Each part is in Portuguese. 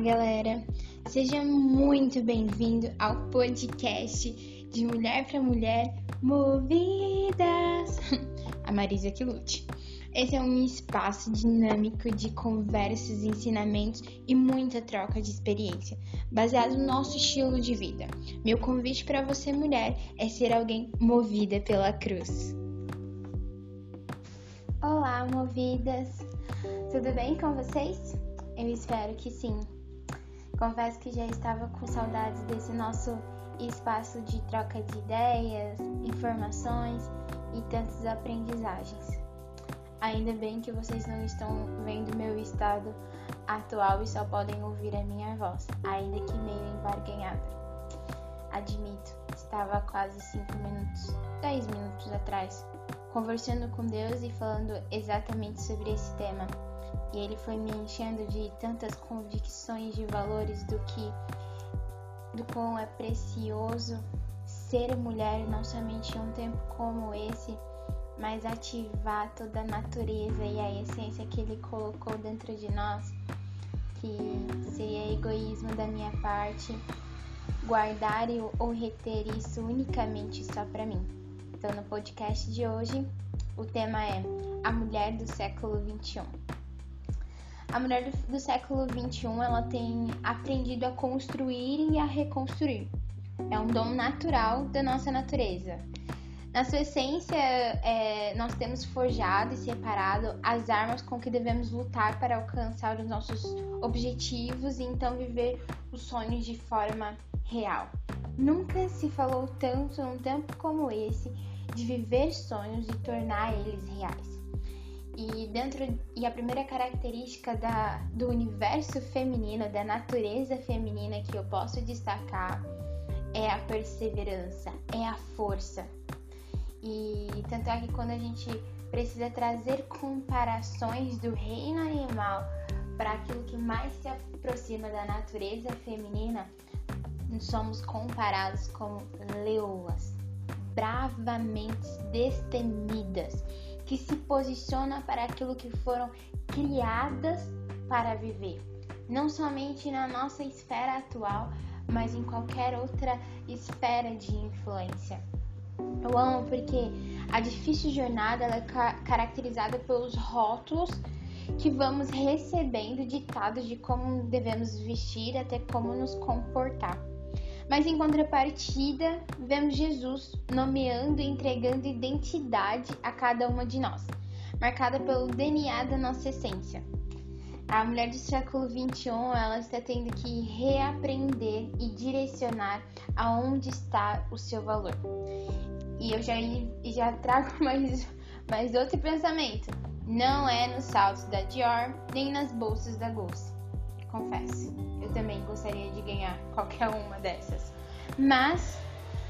galera! Seja muito bem-vindo ao podcast de Mulher para Mulher Movidas! A Marisa que lute. Esse é um espaço dinâmico de conversas, ensinamentos e muita troca de experiência, baseado no nosso estilo de vida. Meu convite para você, mulher, é ser alguém movida pela cruz. Olá, movidas! Tudo bem com vocês? Eu espero que sim. Confesso que já estava com saudades desse nosso espaço de troca de ideias, informações e tantas aprendizagens. Ainda bem que vocês não estão vendo meu estado atual e só podem ouvir a minha voz, ainda que meio embarganhada. Admito, estava quase 5 minutos, 10 minutos atrás, conversando com Deus e falando exatamente sobre esse tema e ele foi me enchendo de tantas convicções de valores do que do quão é precioso ser mulher não somente em um tempo como esse, mas ativar toda a natureza e a essência que ele colocou dentro de nós, que seria egoísmo da minha parte guardar ou reter isso unicamente só para mim. Então, no podcast de hoje, o tema é a mulher do século 21 a mulher do, do século XXI ela tem aprendido a construir e a reconstruir. É um dom natural da nossa natureza. Na sua essência, é, nós temos forjado e separado as armas com que devemos lutar para alcançar os nossos objetivos e então viver os sonhos de forma real. Nunca se falou tanto num tempo como esse de viver sonhos e tornar eles reais. E dentro e a primeira característica da, do universo feminino, da natureza feminina que eu posso destacar é a perseverança, é a força. E tanto é que quando a gente precisa trazer comparações do reino animal para aquilo que mais se aproxima da natureza feminina, somos comparados como leoas, bravamente destemidas que se posiciona para aquilo que foram criadas para viver, não somente na nossa esfera atual, mas em qualquer outra esfera de influência. Eu amo porque a difícil jornada é caracterizada pelos rótulos que vamos recebendo ditados de como devemos vestir até como nos comportar. Mas em contrapartida, vemos Jesus nomeando e entregando identidade a cada uma de nós, marcada pelo DNA da nossa essência. A mulher do século 21 ela está tendo que reaprender e direcionar aonde está o seu valor. E eu já, já trago mais, mais outro pensamento. Não é nos saltos da Dior nem nas bolsas da Gucci confesso. Eu também gostaria de ganhar qualquer uma dessas. Mas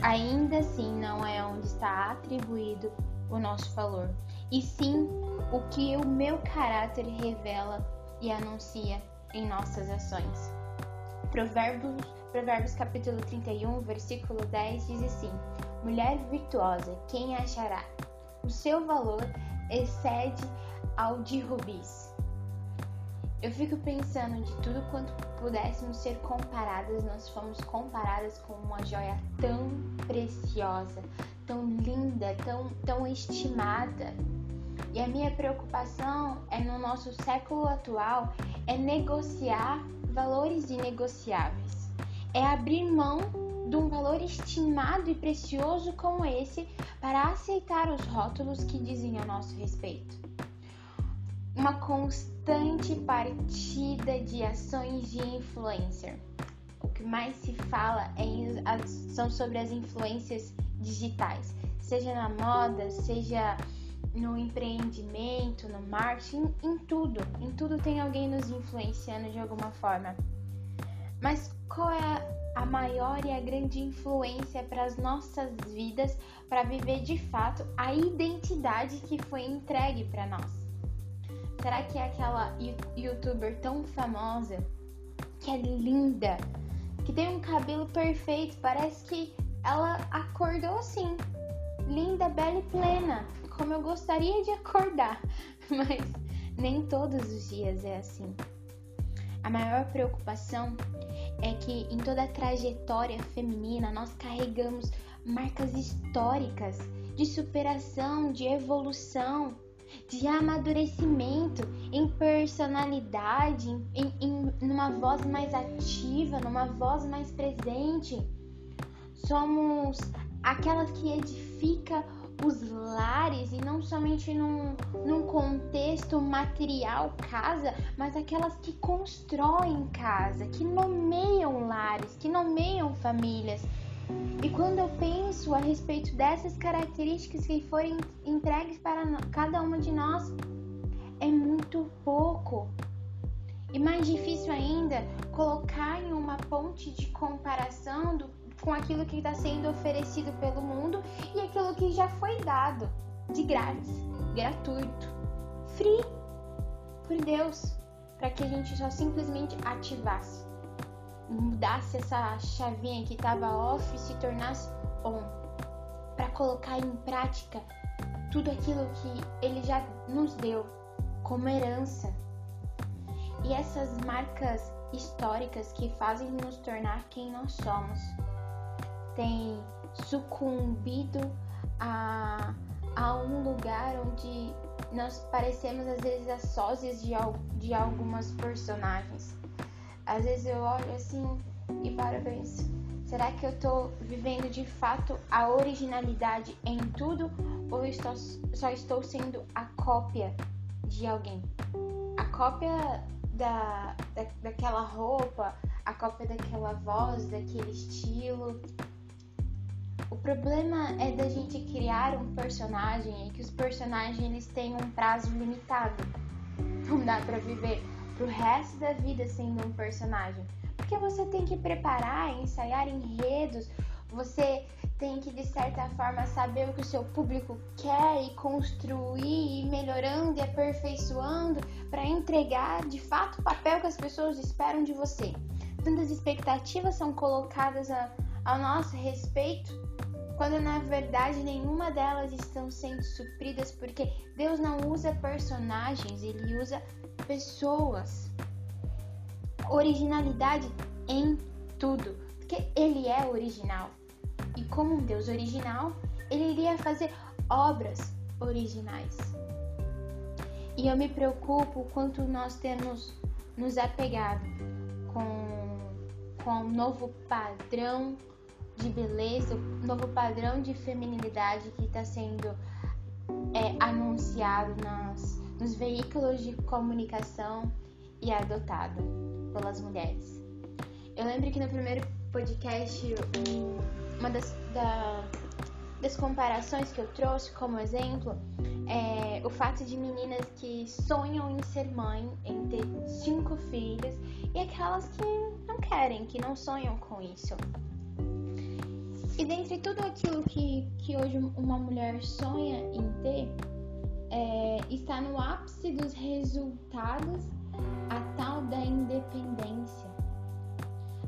ainda assim não é onde está atribuído o nosso valor, e sim o que o meu caráter revela e anuncia em nossas ações. Provérbios, Provérbios capítulo 31, versículo 10 diz assim: Mulher virtuosa, quem achará? O seu valor excede ao de rubis eu fico pensando de tudo quanto pudéssemos ser comparadas, nós fomos comparadas com uma joia tão preciosa, tão linda, tão, tão estimada. E a minha preocupação é no nosso século atual é negociar valores inegociáveis. É abrir mão de um valor estimado e precioso como esse para aceitar os rótulos que dizem a nosso respeito. Uma constante partida de ações de influencer. O que mais se fala é, são sobre as influências digitais, seja na moda, seja no empreendimento, no marketing, em tudo. Em tudo tem alguém nos influenciando de alguma forma. Mas qual é a maior e a grande influência para as nossas vidas para viver de fato a identidade que foi entregue para nós? Será que é aquela youtuber tão famosa, que é linda, que tem um cabelo perfeito, parece que ela acordou assim, linda, bela e plena, como eu gostaria de acordar, mas nem todos os dias é assim. A maior preocupação é que em toda a trajetória feminina nós carregamos marcas históricas de superação, de evolução, de amadurecimento em personalidade, em, em numa voz mais ativa, numa voz mais presente. Somos aquelas que edifica os lares e não somente num, num contexto material casa, mas aquelas que constroem casa, que nomeiam lares, que nomeiam famílias. E quando eu penso a respeito dessas características que forem entregues para cada uma de nós, é muito pouco. E mais difícil ainda, colocar em uma ponte de comparação do com aquilo que está sendo oferecido pelo mundo e aquilo que já foi dado de grátis, gratuito, free por Deus, para que a gente só simplesmente ativasse, mudasse essa chavinha que estava off e se tornasse on, para colocar em prática tudo aquilo que Ele já nos deu como herança. E essas marcas históricas que fazem nos tornar quem nós somos tem sucumbido a, a um lugar onde nós parecemos às vezes as sósias de, de algumas personagens. Às vezes eu olho assim e paro e penso, será que eu tô vivendo de fato a originalidade em tudo ou estou, só estou sendo a cópia de alguém? A cópia da, da, daquela roupa, a cópia daquela voz, daquele estilo, o problema é da gente criar um personagem e que os personagens eles têm um prazo limitado. Não dá para viver pro resto da vida sendo um personagem. Porque você tem que preparar, ensaiar enredos, você tem que de certa forma saber o que o seu público quer e construir e melhorando e aperfeiçoando para entregar de fato o papel que as pessoas esperam de você. Tantas expectativas são colocadas a, ao nosso respeito quando na verdade nenhuma delas estão sendo supridas, porque Deus não usa personagens, ele usa pessoas. Originalidade em tudo, porque ele é original. E como um Deus original, ele iria fazer obras originais. E eu me preocupo quanto nós temos nos apegado com, com um novo padrão de beleza, o novo padrão de feminilidade que está sendo é, anunciado nas, nos veículos de comunicação e adotado pelas mulheres. Eu lembro que no primeiro podcast, uma das, da, das comparações que eu trouxe como exemplo é o fato de meninas que sonham em ser mãe, em ter cinco filhos, e aquelas que não querem, que não sonham com isso. E dentre tudo aquilo que, que hoje uma mulher sonha em ter, é, está no ápice dos resultados a tal da independência.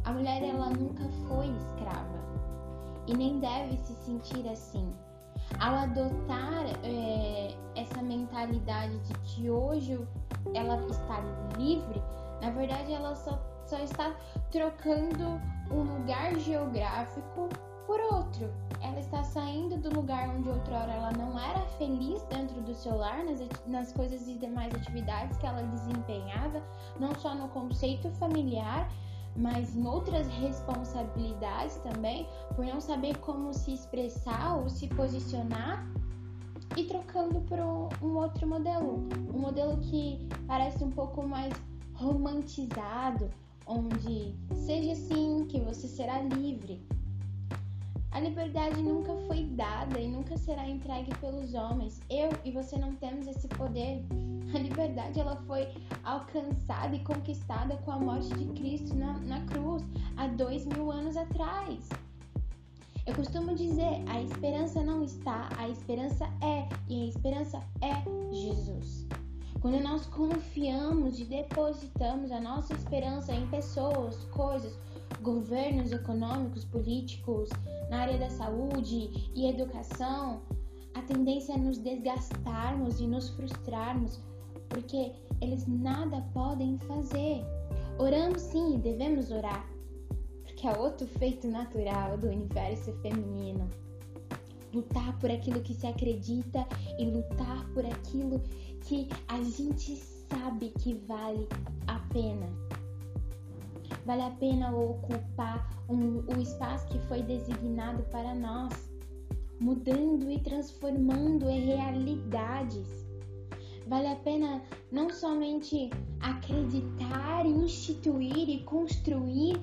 A mulher ela nunca foi escrava e nem deve se sentir assim. Ao adotar é, essa mentalidade de que hoje ela está livre, na verdade ela só, só está trocando um lugar geográfico por outro, ela está saindo do lugar onde outrora ela não era feliz dentro do seu lar, nas, nas coisas e demais atividades que ela desempenhava, não só no conceito familiar, mas em outras responsabilidades também, por não saber como se expressar ou se posicionar e trocando por um outro modelo, um modelo que parece um pouco mais romantizado, onde seja assim que você será livre, a liberdade nunca foi dada e nunca será entregue pelos homens. Eu e você não temos esse poder. A liberdade ela foi alcançada e conquistada com a morte de Cristo na, na cruz há dois mil anos atrás. Eu costumo dizer: a esperança não está, a esperança é, e a esperança é Jesus. Quando nós confiamos e depositamos a nossa esperança em pessoas, coisas, governos econômicos, políticos, na área da saúde e educação, a tendência é nos desgastarmos e nos frustrarmos, porque eles nada podem fazer. Oramos sim e devemos orar, porque é outro feito natural do universo feminino. Lutar por aquilo que se acredita e lutar por aquilo que a gente sabe que vale a pena. Vale a pena ocupar um, o espaço que foi designado para nós, mudando e transformando em realidades. Vale a pena não somente acreditar, instituir e construir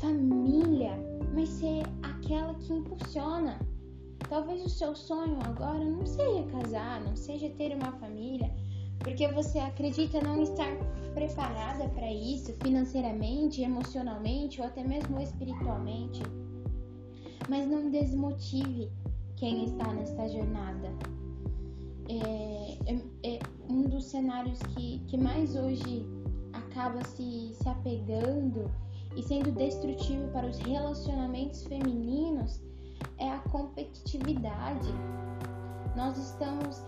família, mas ser aquela que impulsiona. Talvez o seu sonho agora não seja casar, não seja ter uma família, porque você acredita não estar preparada para isso financeiramente, emocionalmente ou até mesmo espiritualmente. Mas não desmotive quem está nesta jornada. É, é, é um dos cenários que, que mais hoje acaba se, se apegando e sendo destrutivo para os relacionamentos femininos é a competitividade. Nós estamos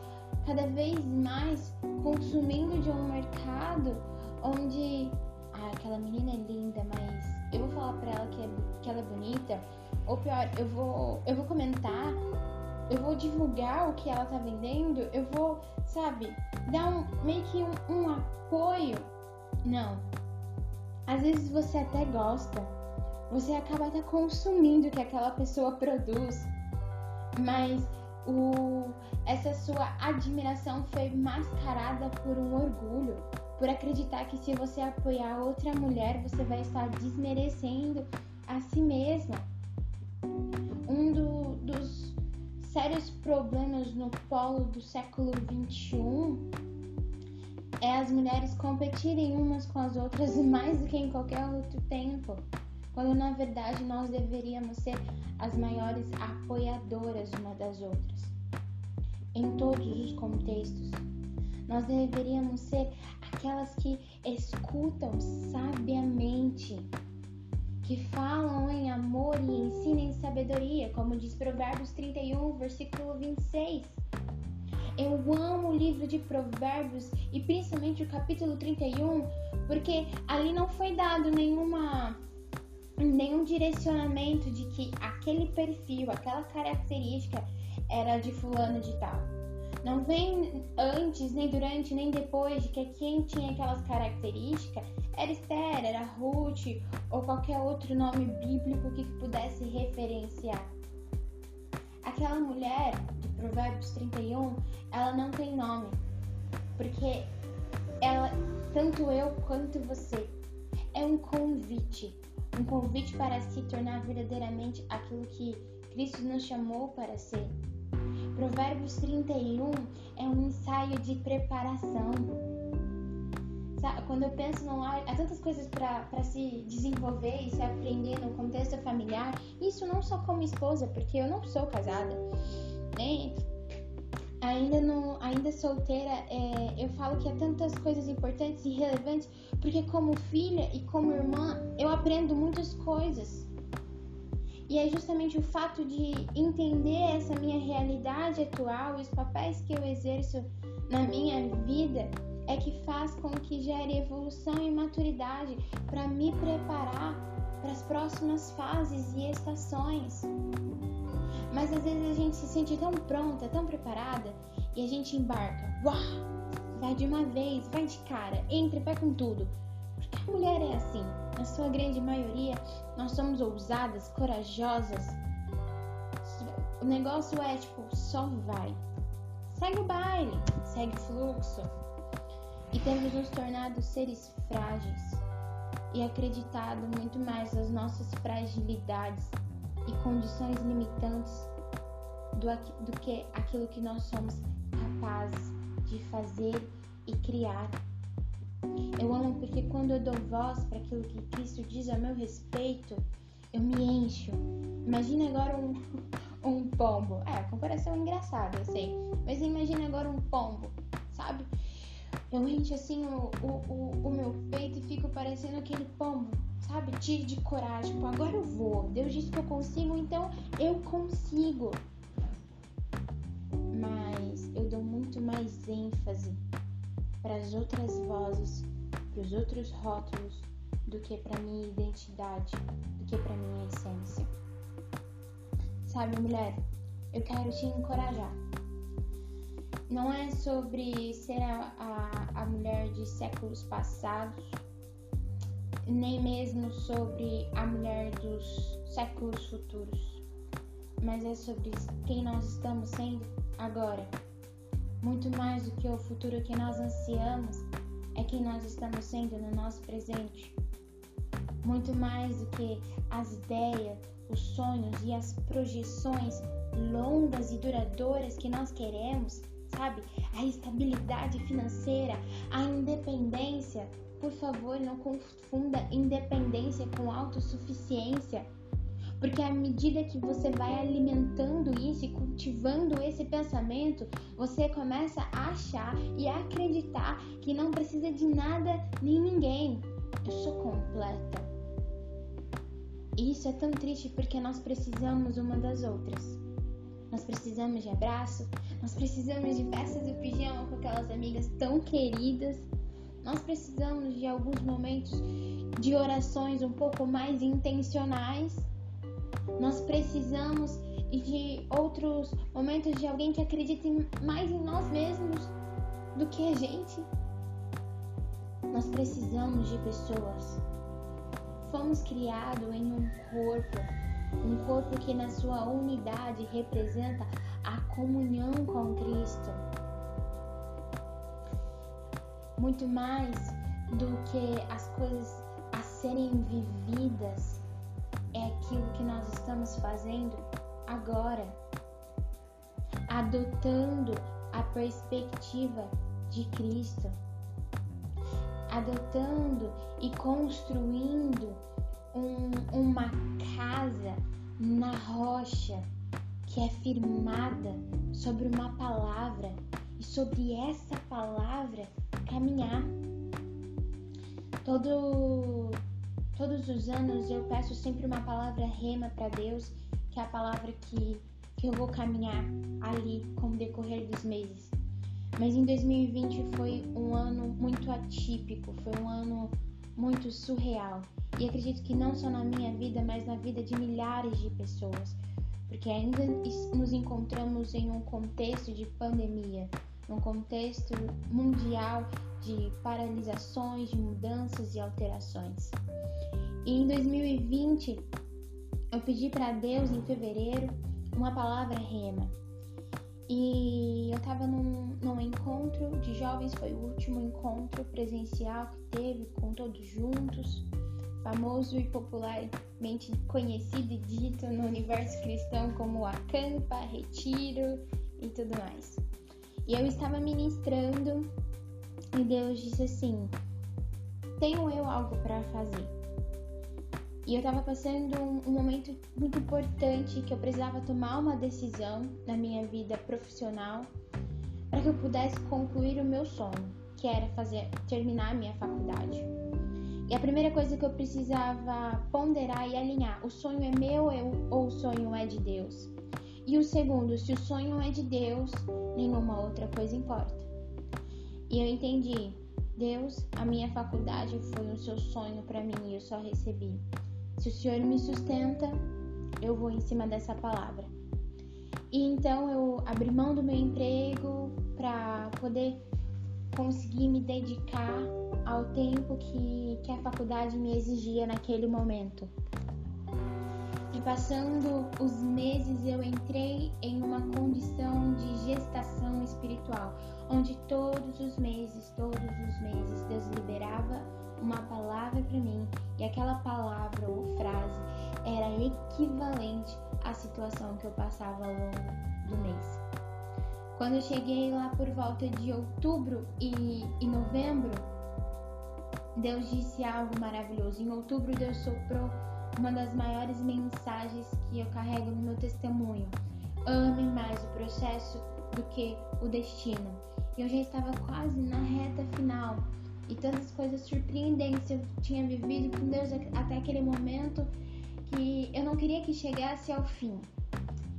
cada vez mais consumindo de um mercado onde ah, aquela menina é linda, mas eu vou falar pra ela que, é, que ela é bonita, ou pior, eu vou, eu vou comentar, eu vou divulgar o que ela tá vendendo, eu vou, sabe, dar um, meio que um, um apoio. Não. Às vezes você até gosta, você acaba até consumindo o que aquela pessoa produz, mas o, essa sua admiração foi mascarada por um orgulho, por acreditar que se você apoiar outra mulher, você vai estar desmerecendo a si mesma. Um do, dos sérios problemas no polo do século XXI é as mulheres competirem umas com as outras mais do que em qualquer outro tempo quando na verdade nós deveríamos ser as maiores apoiadoras uma das outras. Em todos os contextos, nós deveríamos ser aquelas que escutam sabiamente, que falam em amor e ensinam em sabedoria, como diz Provérbios 31, versículo 26. Eu amo o livro de Provérbios e principalmente o capítulo 31, porque ali não foi dado nenhuma nenhum direcionamento de que aquele perfil, aquela característica era de fulano de tal. Não vem antes, nem durante, nem depois de que quem tinha aquelas características era Esther, era Ruth ou qualquer outro nome bíblico que pudesse referenciar. Aquela mulher de Provérbios 31, ela não tem nome, porque ela, tanto eu quanto você, é um convite um convite para se tornar verdadeiramente aquilo que Cristo nos chamou para ser. Provérbios 31 é um ensaio de preparação. Quando eu penso no lar, há tantas coisas para se desenvolver e se aprender no contexto familiar. Isso não só como esposa, porque eu não sou casada, né? Ainda não, ainda solteira, é, eu falo que há tantas coisas importantes e relevantes, porque como filha e como irmã, eu aprendo muitas coisas. E é justamente o fato de entender essa minha realidade atual e os papéis que eu exerço na minha vida é que faz com que gere evolução e maturidade para me preparar para as próximas fases e estações. Mas às vezes a gente se sente tão pronta, tão preparada e a gente embarca. Uau! Vai de uma vez, vai de cara, entra vai com tudo. Porque a mulher é assim. Na sua grande maioria, nós somos ousadas, corajosas. O negócio é tipo, só vai. Segue o baile, segue o fluxo. E temos nos tornado seres frágeis e acreditado muito mais nas nossas fragilidades e condições limitantes do, do que aquilo que nós somos capazes de fazer e criar. Eu amo porque quando eu dou voz para aquilo que Cristo diz a meu respeito, eu me encho. Imagina agora um, um pombo. É, a comparação é engraçada, eu sei. Mas imagina agora um pombo, sabe? Eu encho assim o, o, o, meu peito e fico parecendo aquele pombo sabe? Tire de coragem. Tipo, agora eu vou. Deus disse que eu consigo, então eu consigo. Mas eu dou muito mais ênfase para as outras vozes, para os outros rótulos, do que para minha identidade, do que para minha essência. Sabe, mulher, eu quero te encorajar. Não é sobre ser a, a, a mulher de séculos passados, nem mesmo sobre a mulher dos séculos futuros, mas é sobre quem nós estamos sendo agora. Muito mais do que o futuro que nós ansiamos, é quem nós estamos sendo no nosso presente. Muito mais do que as ideias, os sonhos e as projeções longas e duradouras que nós queremos, sabe? A estabilidade financeira, a independência. Por favor, não confunda independência com autossuficiência. Porque à medida que você vai alimentando isso e cultivando esse pensamento, você começa a achar e a acreditar que não precisa de nada nem ninguém. Eu sou completa. E isso é tão triste porque nós precisamos uma das outras. Nós precisamos de abraço, nós precisamos de festas do pijama com aquelas amigas tão queridas. Nós precisamos de alguns momentos de orações um pouco mais intencionais. Nós precisamos de outros momentos de alguém que acredite mais em nós mesmos do que a gente. Nós precisamos de pessoas fomos criados em um corpo, um corpo que na sua unidade representa a comunhão com Cristo. Muito mais do que as coisas a serem vividas, é aquilo que nós estamos fazendo agora, adotando a perspectiva de Cristo. Adotando e construindo um, uma casa na rocha que é firmada sobre uma palavra e sobre essa palavra caminhar. Todo, todos os anos eu peço sempre uma palavra rema para Deus, que é a palavra que, que eu vou caminhar ali com o decorrer dos meses. Mas em 2020 foi um ano muito atípico, foi um ano muito surreal. E acredito que não só na minha vida, mas na vida de milhares de pessoas, porque ainda nos encontramos em um contexto de pandemia, num contexto mundial de paralisações, de mudanças e alterações. E em 2020, eu pedi para Deus em fevereiro uma palavra rema e eu tava num, num encontro de jovens, foi o último encontro presencial que teve com todos juntos, famoso e popularmente conhecido e dito no universo cristão como acampa, retiro e tudo mais. E eu estava ministrando e Deus disse assim: Tenho eu algo para fazer. E eu estava passando um, momento muito importante que eu precisava tomar uma decisão na minha vida profissional para que eu pudesse concluir o meu sonho, que era fazer terminar a minha faculdade. E a primeira coisa que eu precisava ponderar e alinhar, o sonho é meu ou o sonho é de Deus? E o segundo, se o sonho é de Deus, nenhuma outra coisa importa. E eu entendi, Deus, a minha faculdade foi o seu sonho para mim e eu só recebi. Se o Senhor me sustenta, eu vou em cima dessa palavra. E então eu abri mão do meu emprego para poder conseguir me dedicar ao tempo que, que a faculdade me exigia naquele momento. E passando os meses, eu entrei em uma condição de gestação espiritual, onde todos os meses, todos os meses, Deus liberava uma palavra para mim e aquela palavra ou frase era equivalente à situação que eu passava ao longo do mês. Quando eu cheguei lá por volta de outubro e, e novembro, Deus disse algo maravilhoso. Em outubro, Deus soprou uma das maiores mensagens que eu carrego no meu testemunho. Ame mais o processo do que o destino. Eu já estava quase na reta final e tantas coisas surpreendentes eu tinha vivido com Deus até aquele momento que eu não queria que chegasse ao fim.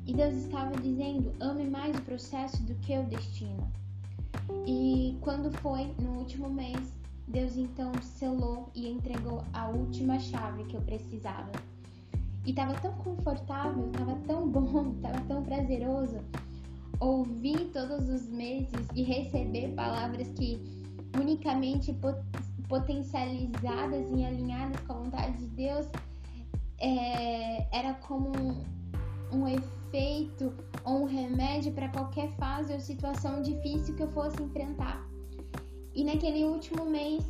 E Deus estava dizendo: ame mais o processo do que o destino. E quando foi no último mês, Deus então selou e entregou a última chave que eu precisava. E estava tão confortável, estava tão bom, estava tão prazeroso ouvir todos os meses e receber palavras que unicamente pot potencializadas e alinhadas com a vontade de Deus é, era como um, um efeito ou um remédio para qualquer fase ou situação difícil que eu fosse enfrentar. E naquele último mês,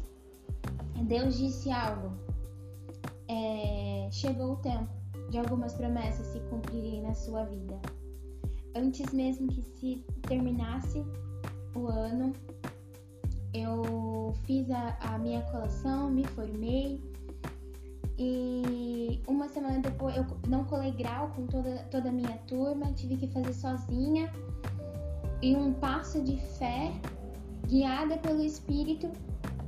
Deus disse algo. É, chegou o tempo de algumas promessas se cumprirem na sua vida. Antes mesmo que se terminasse o ano, eu fiz a, a minha colação, me formei e uma semana depois eu não colei grau com toda, toda a minha turma, tive que fazer sozinha. E um passo de fé, guiada pelo Espírito,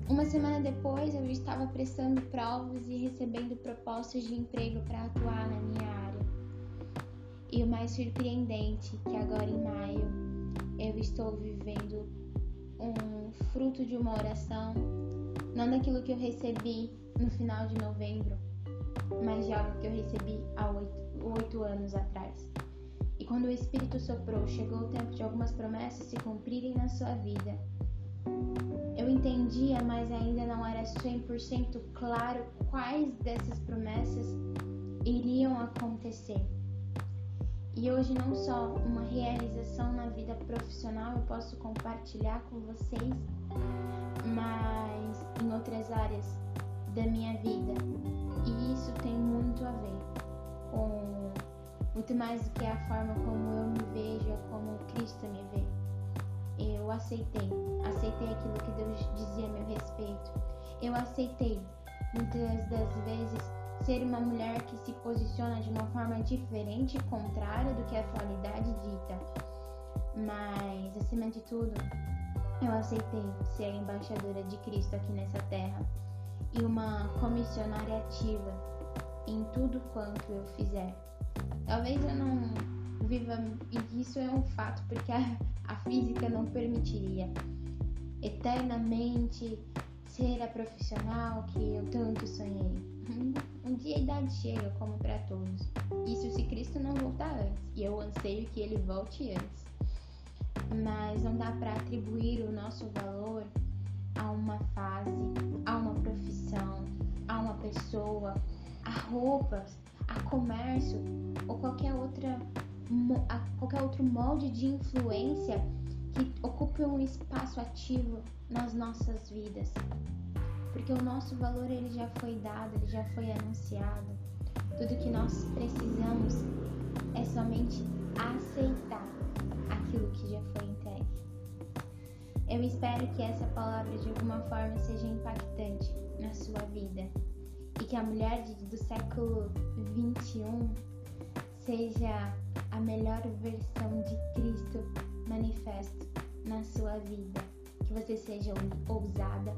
uma semana depois eu estava prestando provas e recebendo propostas de emprego para atuar na minha área. E o mais surpreendente que agora em maio eu estou vivendo um fruto de uma oração, não daquilo que eu recebi no final de novembro, mas de algo que eu recebi há oito anos atrás. E quando o Espírito soprou, chegou o tempo de algumas promessas se cumprirem na sua vida. Eu entendia, mas ainda não era 100% claro quais dessas promessas iriam acontecer. E hoje não só uma realização na vida profissional eu posso compartilhar com vocês, mas em outras áreas da minha vida. E isso tem muito a ver com muito mais do que a forma como eu me vejo, como Cristo me vê. Eu aceitei, aceitei aquilo que Deus dizia a meu respeito. Eu aceitei muitas das vezes ser uma mulher que se posiciona de uma forma diferente e contrária do que a atualidade dita. Mas, acima de tudo, eu aceitei ser a embaixadora de Cristo aqui nessa terra e uma comissionária ativa em tudo quanto eu fizer. Talvez eu não viva, e isso é um fato, porque a, a física não permitiria eternamente ser a profissional que eu tanto sonhei. Um dia a idade chega, como para todos. Isso se Cristo não voltar antes, e eu anseio que ele volte antes. Mas não dá para atribuir o nosso valor a uma fase, a uma profissão, a uma pessoa, a roupas, a comércio ou qualquer outra a qualquer outro molde de influência que ocupe um espaço ativo nas nossas vidas. Porque o nosso valor ele já foi dado, ele já foi anunciado. Tudo que nós precisamos é somente aceitar aquilo que já foi entregue. Eu espero que essa palavra de alguma forma seja impactante na sua vida e que a mulher do século 21 seja a melhor versão de Cristo manifesto na sua vida. Que você seja ousada,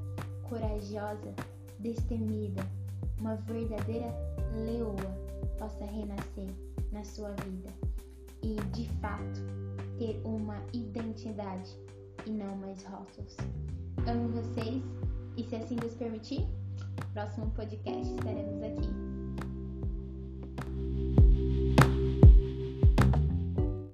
corajosa, destemida, uma verdadeira leoa possa renascer na sua vida e, de fato, ter uma identidade e não mais rótulos. Amo vocês e se assim Deus permitir, próximo podcast estaremos aqui.